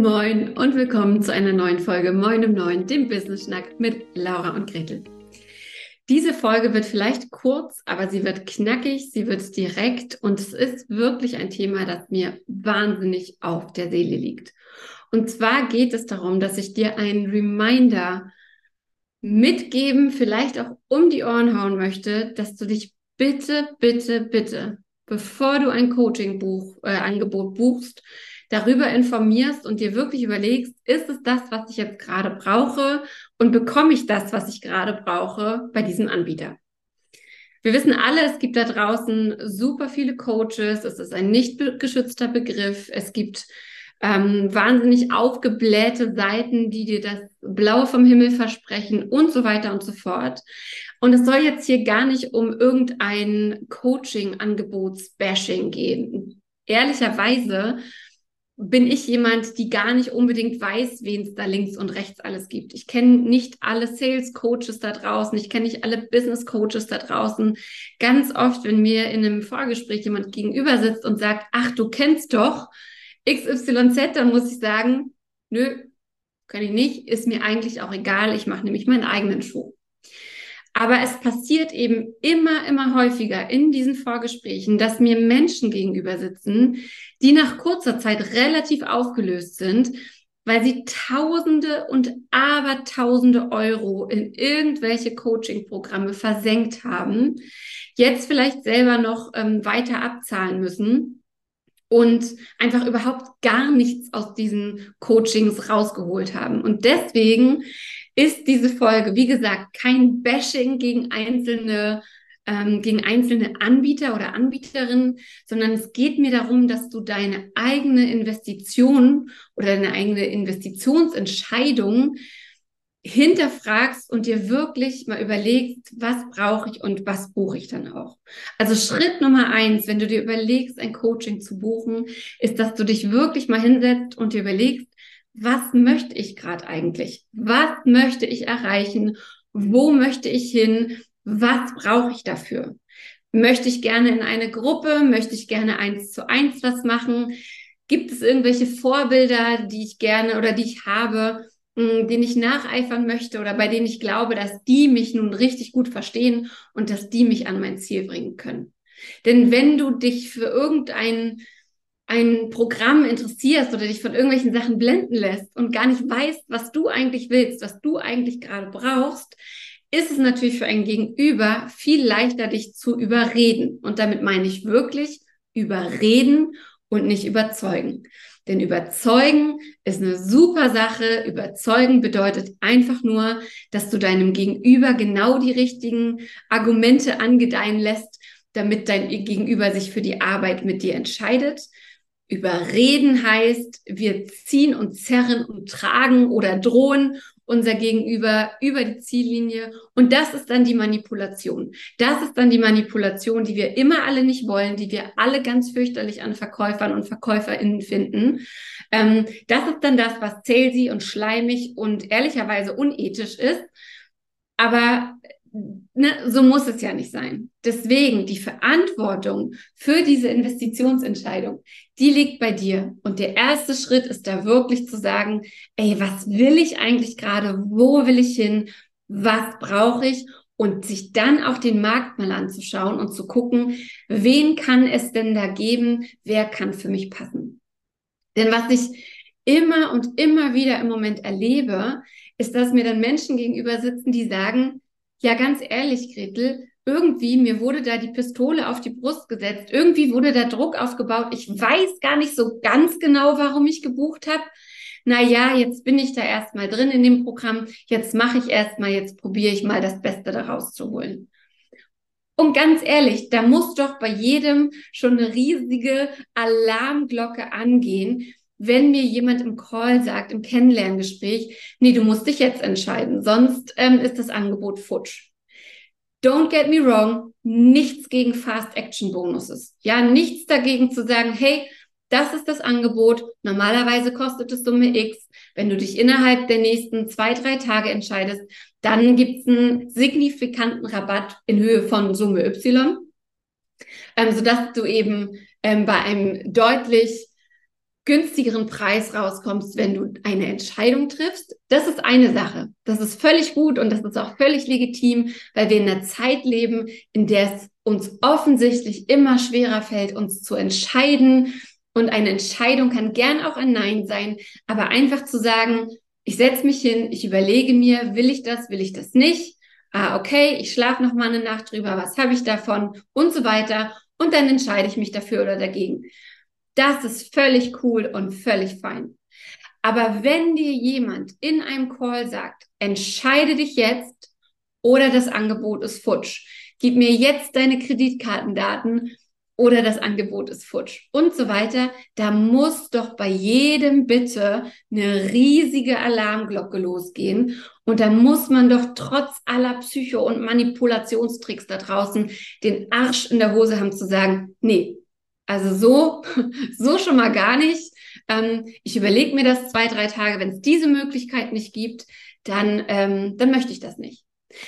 Moin und willkommen zu einer neuen Folge Moin im Neuen, dem Business Schnack mit Laura und Gretel. Diese Folge wird vielleicht kurz, aber sie wird knackig, sie wird direkt und es ist wirklich ein Thema, das mir wahnsinnig auf der Seele liegt. Und zwar geht es darum, dass ich dir einen Reminder mitgeben, vielleicht auch um die Ohren hauen möchte, dass du dich bitte, bitte, bitte, bevor du ein Coaching-Buch, äh, Angebot buchst, darüber informierst und dir wirklich überlegst, ist es das, was ich jetzt gerade brauche und bekomme ich das, was ich gerade brauche bei diesem Anbieter? Wir wissen alle, es gibt da draußen super viele Coaches, es ist ein nicht geschützter Begriff, es gibt ähm, wahnsinnig aufgeblähte Seiten, die dir das Blaue vom Himmel versprechen und so weiter und so fort. Und es soll jetzt hier gar nicht um irgendein Coaching-Angebots-Bashing gehen. Ehrlicherweise bin ich jemand, die gar nicht unbedingt weiß, wen es da links und rechts alles gibt. Ich kenne nicht alle Sales Coaches da draußen, ich kenne nicht alle Business Coaches da draußen. Ganz oft, wenn mir in einem Vorgespräch jemand gegenüber sitzt und sagt, ach, du kennst doch XYZ, dann muss ich sagen, nö, kann ich nicht, ist mir eigentlich auch egal, ich mache nämlich meinen eigenen Schuh. Aber es passiert eben immer, immer häufiger in diesen Vorgesprächen, dass mir Menschen gegenüber sitzen, die nach kurzer Zeit relativ aufgelöst sind, weil sie Tausende und Abertausende Euro in irgendwelche Coaching-Programme versenkt haben, jetzt vielleicht selber noch ähm, weiter abzahlen müssen und einfach überhaupt gar nichts aus diesen Coachings rausgeholt haben. Und deswegen ist diese Folge, wie gesagt, kein Bashing gegen einzelne ähm, gegen einzelne Anbieter oder Anbieterinnen, sondern es geht mir darum, dass du deine eigene Investition oder deine eigene Investitionsentscheidung hinterfragst und dir wirklich mal überlegst, was brauche ich und was buche ich dann auch. Also Schritt Nummer eins, wenn du dir überlegst, ein Coaching zu buchen, ist, dass du dich wirklich mal hinsetzt und dir überlegst, was möchte ich gerade eigentlich? Was möchte ich erreichen? Wo möchte ich hin? Was brauche ich dafür? Möchte ich gerne in eine Gruppe? Möchte ich gerne eins zu eins was machen? Gibt es irgendwelche Vorbilder, die ich gerne oder die ich habe, hm, denen ich nacheifern möchte oder bei denen ich glaube, dass die mich nun richtig gut verstehen und dass die mich an mein Ziel bringen können? Denn wenn du dich für irgendein ein Programm interessierst oder dich von irgendwelchen Sachen blenden lässt und gar nicht weißt, was du eigentlich willst, was du eigentlich gerade brauchst, ist es natürlich für ein Gegenüber viel leichter, dich zu überreden. Und damit meine ich wirklich überreden und nicht überzeugen. Denn überzeugen ist eine super Sache. Überzeugen bedeutet einfach nur, dass du deinem Gegenüber genau die richtigen Argumente angedeihen lässt, damit dein Gegenüber sich für die Arbeit mit dir entscheidet. Überreden heißt, wir ziehen und zerren und tragen oder drohen unser Gegenüber über die Ziellinie. Und das ist dann die Manipulation. Das ist dann die Manipulation, die wir immer alle nicht wollen, die wir alle ganz fürchterlich an Verkäufern und VerkäuferInnen finden. Ähm, das ist dann das, was salesy und schleimig und ehrlicherweise unethisch ist. Aber ne, so muss es ja nicht sein. Deswegen die Verantwortung für diese Investitionsentscheidung, die liegt bei dir. Und der erste Schritt ist da wirklich zu sagen, ey, was will ich eigentlich gerade? Wo will ich hin? Was brauche ich? Und sich dann auch den Markt mal anzuschauen und zu gucken, wen kann es denn da geben? Wer kann für mich passen? Denn was ich immer und immer wieder im Moment erlebe, ist, dass mir dann Menschen gegenüber sitzen, die sagen, ja, ganz ehrlich, Gretel, irgendwie, mir wurde da die Pistole auf die Brust gesetzt. Irgendwie wurde da Druck aufgebaut. Ich weiß gar nicht so ganz genau, warum ich gebucht habe. Naja, jetzt bin ich da erstmal drin in dem Programm. Jetzt mache ich erstmal, jetzt probiere ich mal das Beste daraus zu holen. Und ganz ehrlich, da muss doch bei jedem schon eine riesige Alarmglocke angehen, wenn mir jemand im Call sagt, im Kennenlerngespräch, nee, du musst dich jetzt entscheiden, sonst ähm, ist das Angebot futsch. Don't get me wrong, nichts gegen Fast Action Bonuses. Ja, nichts dagegen zu sagen, hey, das ist das Angebot. Normalerweise kostet es Summe X. Wenn du dich innerhalb der nächsten zwei, drei Tage entscheidest, dann gibt's einen signifikanten Rabatt in Höhe von Summe Y, ähm, sodass du eben ähm, bei einem deutlich günstigeren Preis rauskommst, wenn du eine Entscheidung triffst. Das ist eine Sache. Das ist völlig gut und das ist auch völlig legitim, weil wir in einer Zeit leben, in der es uns offensichtlich immer schwerer fällt, uns zu entscheiden. Und eine Entscheidung kann gern auch ein Nein sein, aber einfach zu sagen, ich setze mich hin, ich überlege mir, will ich das, will ich das nicht? Ah, okay, ich schlafe noch mal eine Nacht drüber, was habe ich davon und so weiter. Und dann entscheide ich mich dafür oder dagegen. Das ist völlig cool und völlig fein. Aber wenn dir jemand in einem Call sagt, entscheide dich jetzt oder das Angebot ist futsch, gib mir jetzt deine Kreditkartendaten oder das Angebot ist futsch und so weiter, da muss doch bei jedem bitte eine riesige Alarmglocke losgehen und da muss man doch trotz aller Psycho- und Manipulationstricks da draußen den Arsch in der Hose haben zu sagen, nee, also so, so schon mal gar nicht. Ähm, ich überlege mir das zwei, drei Tage. Wenn es diese Möglichkeit nicht gibt, dann, ähm, dann möchte ich das nicht.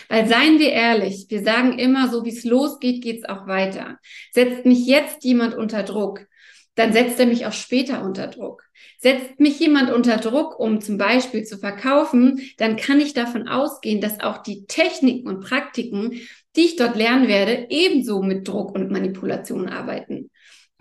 Weil seien wir ehrlich, wir sagen immer, so wie es losgeht, geht es auch weiter. Setzt mich jetzt jemand unter Druck, dann setzt er mich auch später unter Druck. Setzt mich jemand unter Druck, um zum Beispiel zu verkaufen, dann kann ich davon ausgehen, dass auch die Techniken und Praktiken, die ich dort lernen werde, ebenso mit Druck und Manipulation arbeiten.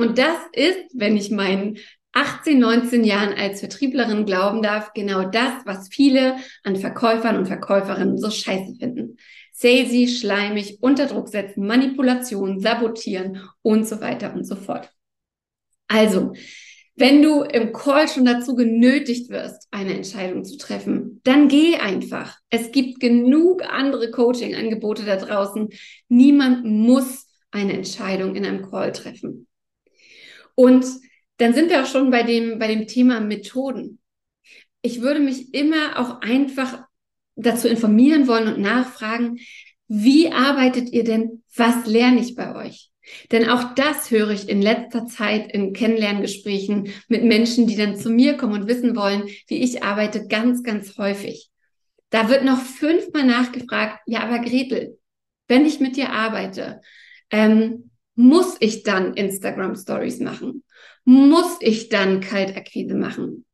Und das ist, wenn ich meinen 18, 19 Jahren als Vertrieblerin glauben darf, genau das, was viele an Verkäufern und Verkäuferinnen so scheiße finden. Salesy, schleimig, unter Druck setzen, Manipulation, sabotieren und so weiter und so fort. Also, wenn du im Call schon dazu genötigt wirst, eine Entscheidung zu treffen, dann geh einfach. Es gibt genug andere Coaching-Angebote da draußen. Niemand muss eine Entscheidung in einem Call treffen. Und dann sind wir auch schon bei dem, bei dem Thema Methoden. Ich würde mich immer auch einfach dazu informieren wollen und nachfragen, wie arbeitet ihr denn? Was lerne ich bei euch? Denn auch das höre ich in letzter Zeit in Kennenlerngesprächen mit Menschen, die dann zu mir kommen und wissen wollen, wie ich arbeite, ganz, ganz häufig. Da wird noch fünfmal nachgefragt, ja, aber Gretel, wenn ich mit dir arbeite, ähm, muss ich dann Instagram Stories machen? Muss ich dann Kaltakquise machen?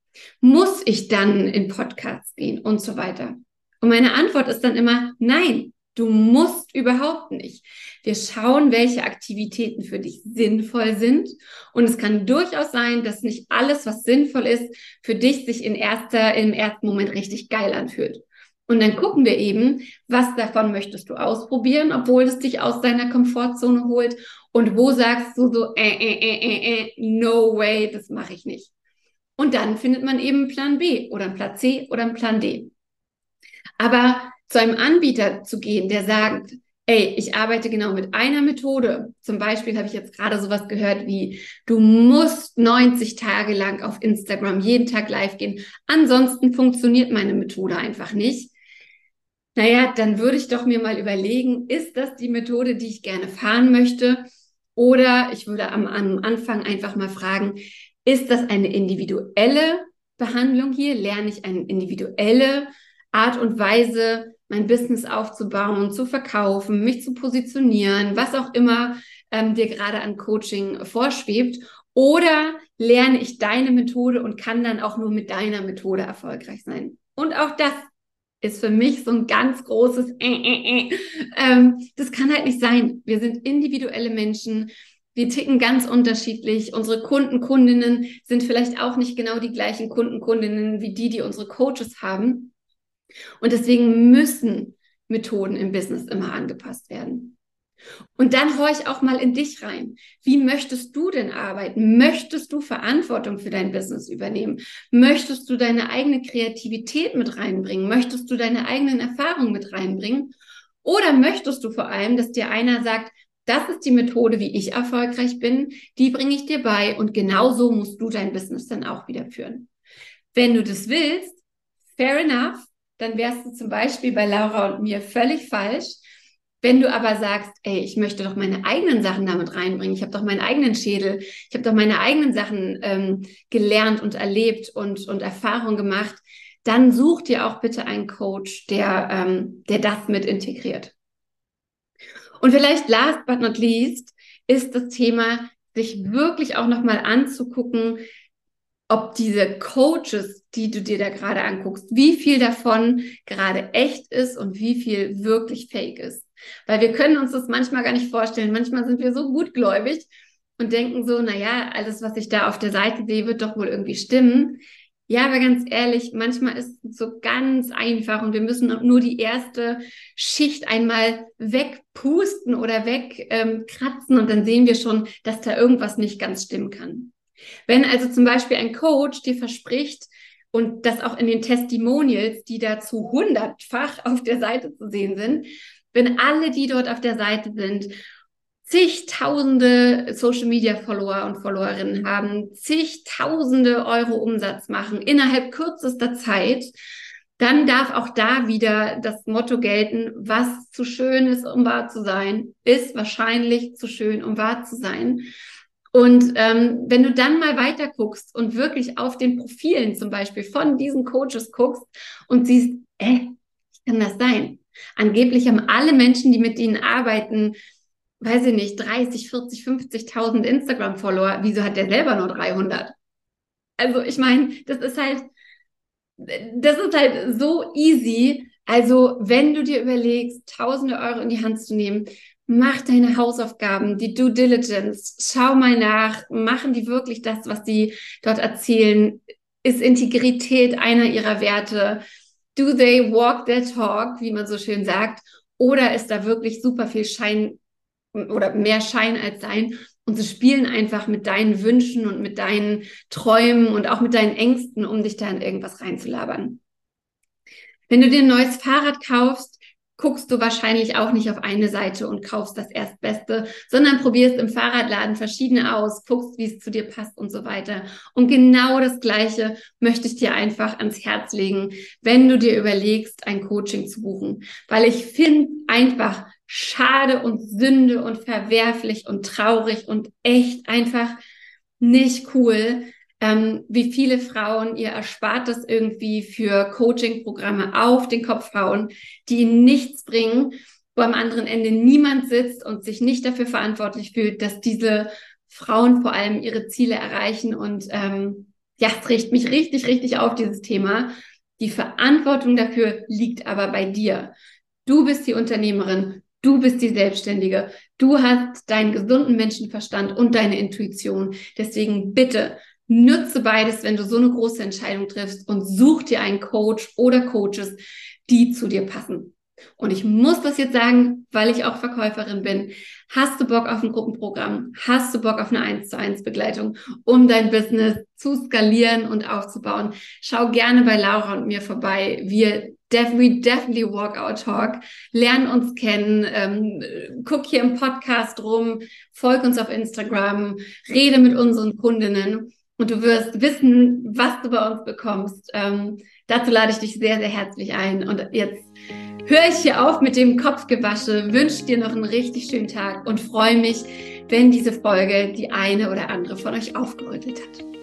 Muss ich dann in Podcasts gehen und so weiter? Und meine Antwort ist dann immer, nein, du musst überhaupt nicht. Wir schauen, welche Aktivitäten für dich sinnvoll sind. Und es kann durchaus sein, dass nicht alles, was sinnvoll ist, für dich sich in erster, im ersten Moment richtig geil anfühlt. Und dann gucken wir eben, was davon möchtest du ausprobieren, obwohl es dich aus deiner Komfortzone holt und wo sagst du so, äh, äh, äh, äh, äh no way, das mache ich nicht. Und dann findet man eben Plan B oder einen Plan C oder einen Plan D. Aber zu einem Anbieter zu gehen, der sagt, ey, ich arbeite genau mit einer Methode. Zum Beispiel habe ich jetzt gerade sowas gehört wie, du musst 90 Tage lang auf Instagram jeden Tag live gehen. Ansonsten funktioniert meine Methode einfach nicht naja, dann würde ich doch mir mal überlegen, ist das die Methode, die ich gerne fahren möchte? Oder ich würde am, am Anfang einfach mal fragen, ist das eine individuelle Behandlung hier? Lerne ich eine individuelle Art und Weise, mein Business aufzubauen, zu verkaufen, mich zu positionieren, was auch immer ähm, dir gerade an Coaching vorschwebt? Oder lerne ich deine Methode und kann dann auch nur mit deiner Methode erfolgreich sein? Und auch das ist für mich so ein ganz großes äh, äh, äh. Ähm, das kann halt nicht sein. Wir sind individuelle Menschen. Wir ticken ganz unterschiedlich. Unsere Kunden, Kundinnen sind vielleicht auch nicht genau die gleichen Kunden, Kundinnen wie die, die unsere Coaches haben. Und deswegen müssen Methoden im Business immer angepasst werden. Und dann horch auch mal in dich rein. Wie möchtest du denn arbeiten? Möchtest du Verantwortung für dein Business übernehmen? Möchtest du deine eigene Kreativität mit reinbringen? Möchtest du deine eigenen Erfahrungen mit reinbringen? Oder möchtest du vor allem, dass dir einer sagt, das ist die Methode, wie ich erfolgreich bin, die bringe ich dir bei und genauso musst du dein Business dann auch wieder führen. Wenn du das willst, fair enough, dann wärst du zum Beispiel bei Laura und mir völlig falsch, wenn du aber sagst, ey, ich möchte doch meine eigenen Sachen damit reinbringen, ich habe doch meinen eigenen Schädel, ich habe doch meine eigenen Sachen ähm, gelernt und erlebt und, und Erfahrung gemacht, dann such dir auch bitte einen Coach, der, ähm, der das mit integriert. Und vielleicht last but not least ist das Thema, sich wirklich auch nochmal anzugucken, ob diese Coaches, die du dir da gerade anguckst, wie viel davon gerade echt ist und wie viel wirklich fake ist. Weil wir können uns das manchmal gar nicht vorstellen. Manchmal sind wir so gutgläubig und denken so, na ja, alles, was ich da auf der Seite sehe, wird doch wohl irgendwie stimmen. Ja, aber ganz ehrlich, manchmal ist es so ganz einfach und wir müssen nur die erste Schicht einmal wegpusten oder wegkratzen ähm, und dann sehen wir schon, dass da irgendwas nicht ganz stimmen kann. Wenn also zum Beispiel ein Coach dir verspricht, und das auch in den Testimonials, die dazu hundertfach auf der Seite zu sehen sind, wenn alle, die dort auf der Seite sind, zigtausende Social Media Follower und Followerinnen haben, zigtausende Euro Umsatz machen innerhalb kürzester Zeit, dann darf auch da wieder das Motto gelten, was zu schön ist, um wahr zu sein, ist wahrscheinlich zu schön, um wahr zu sein. Und ähm, wenn du dann mal weiter guckst und wirklich auf den Profilen zum Beispiel von diesen Coaches guckst und siehst, äh, wie kann das sein? Angeblich haben alle Menschen, die mit ihnen arbeiten, weiß ich nicht, 30, 40, 50.000 Instagram-Follower. Wieso hat der selber nur 300? Also ich meine, das ist halt, das ist halt so easy. Also wenn du dir überlegst, tausende Euro in die Hand zu nehmen, mach deine Hausaufgaben, die Due Diligence, schau mal nach, machen die wirklich das, was die dort erzählen? Ist Integrität einer ihrer Werte? Do they walk their talk, wie man so schön sagt? Oder ist da wirklich super viel Schein oder mehr Schein als Sein? Und sie spielen einfach mit deinen Wünschen und mit deinen Träumen und auch mit deinen Ängsten, um dich da in irgendwas reinzulabern. Wenn du dir ein neues Fahrrad kaufst, guckst du wahrscheinlich auch nicht auf eine Seite und kaufst das Erstbeste, sondern probierst im Fahrradladen verschiedene aus, guckst, wie es zu dir passt und so weiter. Und genau das Gleiche möchte ich dir einfach ans Herz legen, wenn du dir überlegst, ein Coaching zu buchen. Weil ich finde einfach schade und Sünde und verwerflich und traurig und echt einfach nicht cool, ähm, wie viele Frauen ihr Erspartes irgendwie für Coaching-Programme auf den Kopf hauen, die ihnen nichts bringen, wo am anderen Ende niemand sitzt und sich nicht dafür verantwortlich fühlt, dass diese Frauen vor allem ihre Ziele erreichen. Und ähm, ja, es riecht mich richtig, richtig auf, dieses Thema. Die Verantwortung dafür liegt aber bei dir. Du bist die Unternehmerin, du bist die Selbstständige, du hast deinen gesunden Menschenverstand und deine Intuition. Deswegen bitte Nütze beides, wenn du so eine große Entscheidung triffst und such dir einen Coach oder Coaches, die zu dir passen. Und ich muss das jetzt sagen, weil ich auch Verkäuferin bin. Hast du Bock auf ein Gruppenprogramm? Hast du Bock auf eine 1 zu 1 Begleitung, um dein Business zu skalieren und aufzubauen? Schau gerne bei Laura und mir vorbei. Wir we definitely walk our talk. Lern uns kennen. Ähm, guck hier im Podcast rum. Folg uns auf Instagram. Rede mit unseren Kundinnen und du wirst wissen, was du bei uns bekommst. Ähm, dazu lade ich dich sehr, sehr herzlich ein. Und jetzt höre ich hier auf mit dem Kopfgewasche, wünsche dir noch einen richtig schönen Tag und freue mich, wenn diese Folge die eine oder andere von euch aufgerüttelt hat.